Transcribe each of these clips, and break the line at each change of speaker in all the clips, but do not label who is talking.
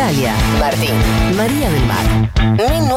Galia, Martín, María del Mar,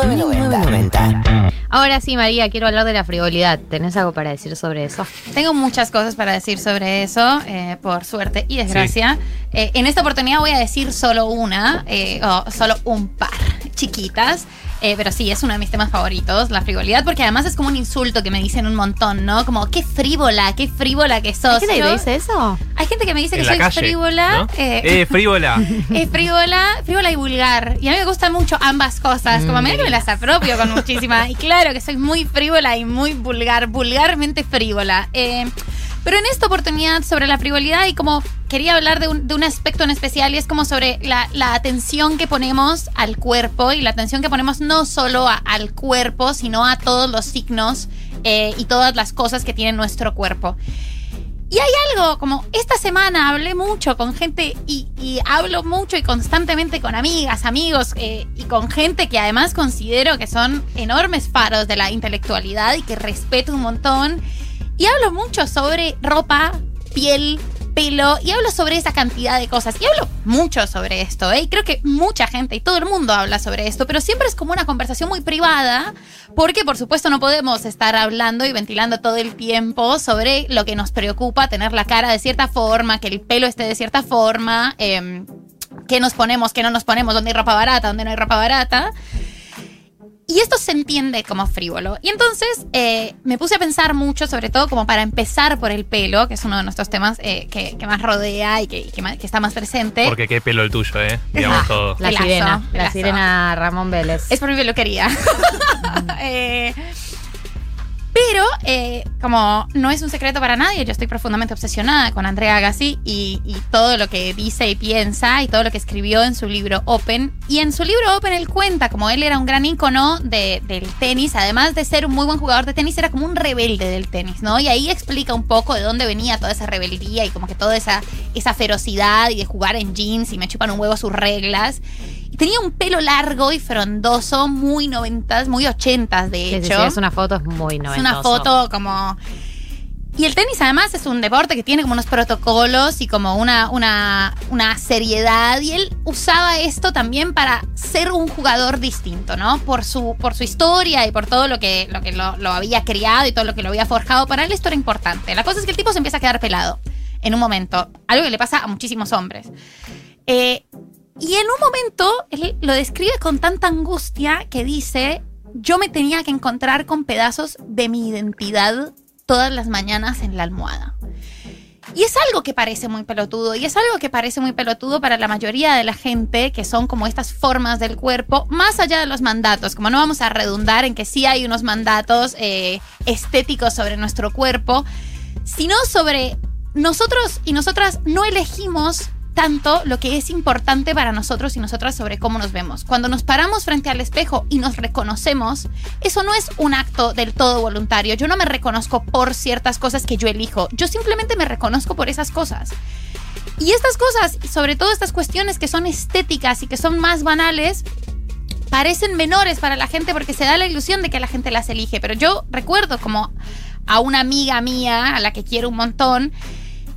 1990.
Ahora sí, María, quiero hablar de la frivolidad. ¿Tenés algo para decir sobre eso?
Tengo muchas cosas para decir sobre eso, eh, por suerte y desgracia. Eh, en esta oportunidad voy a decir solo una, eh, o solo un par, chiquitas. Eh, pero sí, es uno de mis temas favoritos, la frivolidad, porque además es como un insulto que me dicen un montón, ¿no? Como, qué frívola, qué frívola que sos.
¿Hay gente que
Yo-
te dice eso?
Hay gente que me dice
En
que soy
calle,
frívola.
¿no?
eh,
Eh, frívola.
es frívola, frívola y vulgar. Y a mí me gustan mucho ambas cosas. Como a mí que me las apropio con muchísima. Y claro que soy muy frívola y muy vulgar, vulgarmente frívola. Eh, pero en esta oportunidad sobre la frivolidad y como quería hablar de un, aspecto en especial y es como sobre la, atención que ponemos al cuerpo y la atención que ponemos no solo al cuerpo, sino a todos los signos eh, y todas las cosas que tiene nuestro cuerpo. Y hay algo, como esta semana hablé mucho con gente y, y hablo mucho y constantemente con amigas, amigos eh, y con gente que además considero que son enormes faros de la intelectualidad y que respeto un montón. Y hablo mucho sobre ropa, piel, pelo y hablo sobre esa cantidad de cosas. Y hablo mucho sobre esto, ¿eh? Y creo que mucha gente y todo el mundo habla sobre esto, pero siempre es como una conversación muy privada, porque por supuesto no podemos estar hablando y ventilando todo el tiempo sobre lo que nos preocupa, tener la cara de cierta forma, que el pelo esté de cierta forma, eh, qué nos ponemos, qué no nos ponemos, dónde hay ropa barata, dónde no hay ropa barata. Y esto se entiende como frívolo. Y entonces eh, me puse a pensar mucho, sobre todo como para empezar por el pelo, que es uno de nuestros temas eh, que, que más rodea y que, que más- que está más presente.
Porque qué pelo el tuyo, ¿eh? Digamos
Ah.
todo.
La sirena. La sirena Ramón Vélez.
Es por mi peluquería. Eh, pero, eh, como no es un secreto para nadie, yo estoy profundamente obsesionada con Andrea Agassi y, todo lo que dice y piensa y todo lo que escribió en su libro Open. Y en su libro Open él cuenta como él era un gran ícono de- del tenis, además de ser un muy buen jugador de tenis, era como un rebelde del tenis, ¿no? Y ahí explica un poco de dónde venía toda esa rebeldía y como que toda esa, esa ferocidad y de jugar en jeans y me chupan un huevo sus reglas. Tenía un pelo largo y frondoso, muy noventas, muy ochentas de
Sí, sí,
hecho.
sí, es una foto muy noventoso.
Es una foto como... Y el tenis además es un deporte que tiene como unos protocolos y como una, una, una seriedad. Y él usaba esto también para ser un jugador distinto, ¿no? Por su, por su historia y por todo lo que, lo, que lo, lo había criado y todo lo que lo había forjado. Para él esto era importante. La cosa es que el tipo se empieza a quedar pelado en un momento. Algo que le pasa a muchísimos hombres. Eh, y en un momento él lo describe con tanta angustia que dice, yo me tenía que encontrar con pedazos de mi identidad todas las mañanas en la almohada. Y es algo que parece muy pelotudo, y es algo que parece muy pelotudo para la mayoría de la gente, que son como estas formas del cuerpo, más allá de los mandatos, como no vamos a redundar en que sí hay unos mandatos eh, estéticos sobre nuestro cuerpo, sino sobre nosotros y nosotras no elegimos tanto lo que es importante para nosotros y nosotras sobre cómo nos vemos. Cuando nos paramos frente al espejo y nos reconocemos, eso no es un acto del todo voluntario. Yo no me reconozco por ciertas cosas que yo elijo. Yo simplemente me reconozco por esas cosas. Y estas cosas, sobre todo estas cuestiones que son estéticas y que son más banales, parecen menores para la gente porque se da la ilusión de que la gente las elige. Pero yo recuerdo como a una amiga mía, a la que quiero un montón,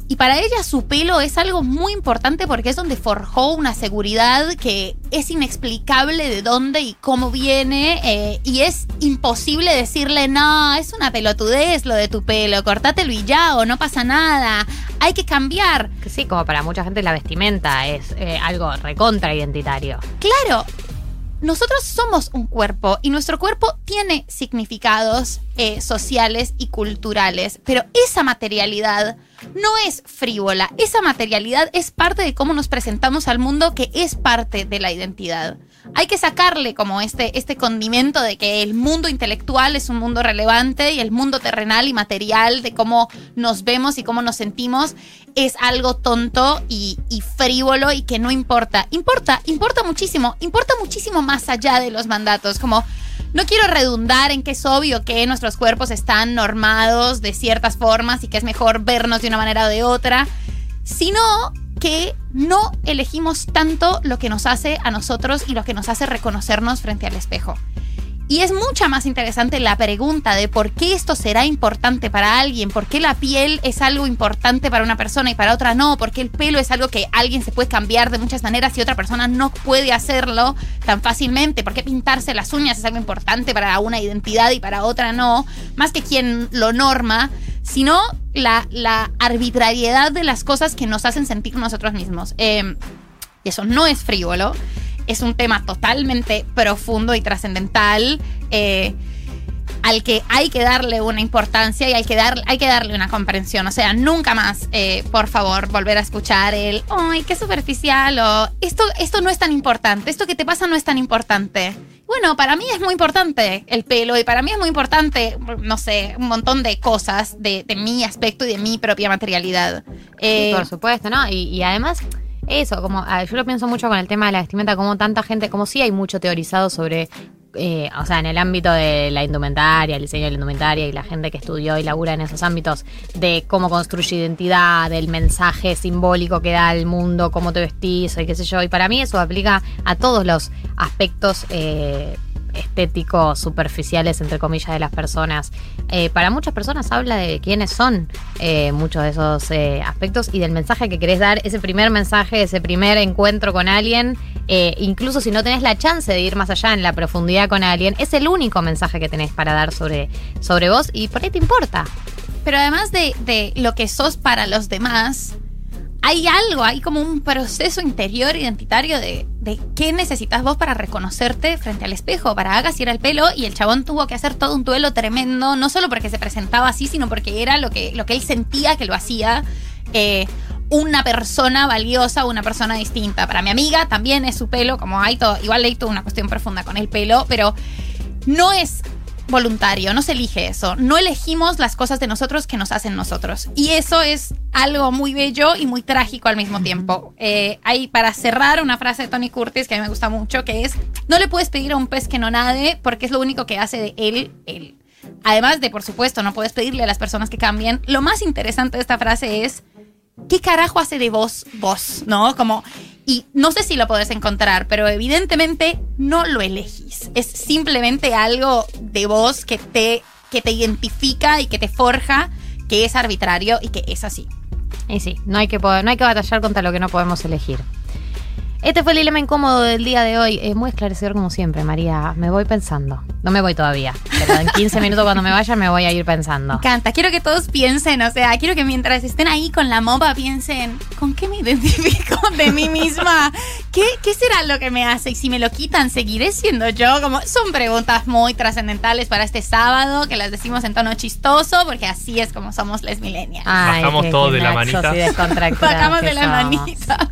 y para ella su pelo es algo muy importante porque es donde forjó una seguridad que es inexplicable de dónde y cómo viene eh, y es imposible decirle, no, es una pelotudez lo de tu pelo, cortátelo y ya o no pasa nada, hay que cambiar.
Sí, como para mucha gente la vestimenta es eh, algo recontra identitario.
Claro, nosotros somos un cuerpo y nuestro cuerpo tiene significados eh, sociales y culturales, pero esa materialidad no es frívola, esa materialidad es parte de cómo nos presentamos al mundo que es parte de la identidad. Hay que sacarle como este, este condimento de que el mundo intelectual es un mundo relevante y el mundo terrenal y material de cómo nos vemos y cómo nos sentimos es algo tonto y, frívolo y que no importa. Importa, importa muchísimo, importa muchísimo más allá de los mandatos, como no quiero redundar en que es obvio que nuestros cuerpos están normados de ciertas formas y que es mejor vernos de una manera o de otra, sino que no elegimos tanto lo que nos hace a nosotros y lo que nos hace reconocernos frente al espejo. Y es mucha más interesante la pregunta de por qué esto será importante para alguien, por qué la piel es algo importante para una persona y para otra no, por qué el pelo es algo que alguien se puede cambiar de muchas maneras y otra persona no puede hacerlo tan fácilmente, por qué pintarse las uñas es algo importante para una identidad y para otra no, más que quien lo norma, sino la, la arbitrariedad de las cosas que nos hacen sentir nosotros mismos. Eh, y eso no es frívolo es un tema totalmente profundo y trascendental. eh, al que hay que darle una importancia y hay que, dar, hay que darle una comprensión. O sea, nunca más, eh, por favor, volver a escuchar el, ay, qué superficial o esto, esto no es tan importante, esto que te pasa no es tan importante. Bueno, para mí es muy importante el pelo y para mí es muy importante, no sé, un montón de cosas de, de mi aspecto y de mi propia materialidad. Eh,
Por supuesto, ¿no? Y, y además, eso, como ah, yo lo pienso mucho con el tema de la vestimenta, como tanta gente, como sí hay mucho teorizado sobre, eh, o sea, en el ámbito de la indumentaria, el diseño de la indumentaria y la gente que estudió y labura en esos ámbitos, de cómo construye identidad, del mensaje simbólico que da al mundo, cómo te vestís y qué sé yo. Y para mí eso aplica a todos los aspectos. Eh, estéticos, superficiales, entre comillas, de las personas. Eh, para muchas personas habla de quiénes son eh, muchos de esos eh, aspectos y del mensaje que querés dar, ese primer mensaje, ese primer encuentro con alguien, incluso si no tenés la chance de ir más allá en la profundidad con alguien, es el único mensaje que tenés para dar sobre, sobre vos y por ahí te importa.
Pero además de, de lo que sos para los demás, hay algo, hay como un proceso interior identitario de, de qué necesitas vos para reconocerte frente al espejo. Para hagas ir al pelo y el chabón tuvo que hacer todo un duelo tremendo, no solo porque se presentaba así, sino porque era lo que, lo que él sentía que lo hacía. eh, una persona valiosa, una persona distinta. Para mi amiga también es su pelo, como hay todo, igual leí toda una cuestión profunda con el pelo, pero no es voluntario, no se elige eso. No elegimos las cosas de nosotros que nos hacen nosotros. Y eso es algo muy bello y muy trágico al mismo tiempo. Eh, hay para cerrar una frase de Tony Curtis que a mí me gusta mucho, que es, no le puedes pedir a un pez que no nade porque es lo único que hace de él, él. Además de, por supuesto, no puedes pedirle a las personas que cambien. Lo más interesante de esta frase es, ¿qué carajo hace de vos vos? ¿No? Como, y no sé si lo podés encontrar, pero evidentemente no lo elegís. Es simplemente algo de vos que te, que te identifica y que te forja, que es arbitrario y que es así.
Y sí, no hay que, poder- no hay que batallar contra lo que no podemos elegir. Este fue el dilema incómodo del día de hoy. Es muy esclarecedor como siempre, María. Me voy pensando. No me voy todavía, pero en 15 minutos cuando me vaya me voy a ir pensando.
Me encanta. Quiero que todos piensen, o sea, quiero que mientras estén ahí con la mopa piensen, ¿con qué me identifico de mí misma? ¿Qué, ¿Qué será lo que me hace? Y si me lo quitan, ¿seguiré siendo yo? Como son preguntas muy trascendentales para este sábado, que las decimos en tono chistoso, porque así es como somos les millennials.
Ay,
Bajamos
qué
de la manita.
Bajamos de las manitas.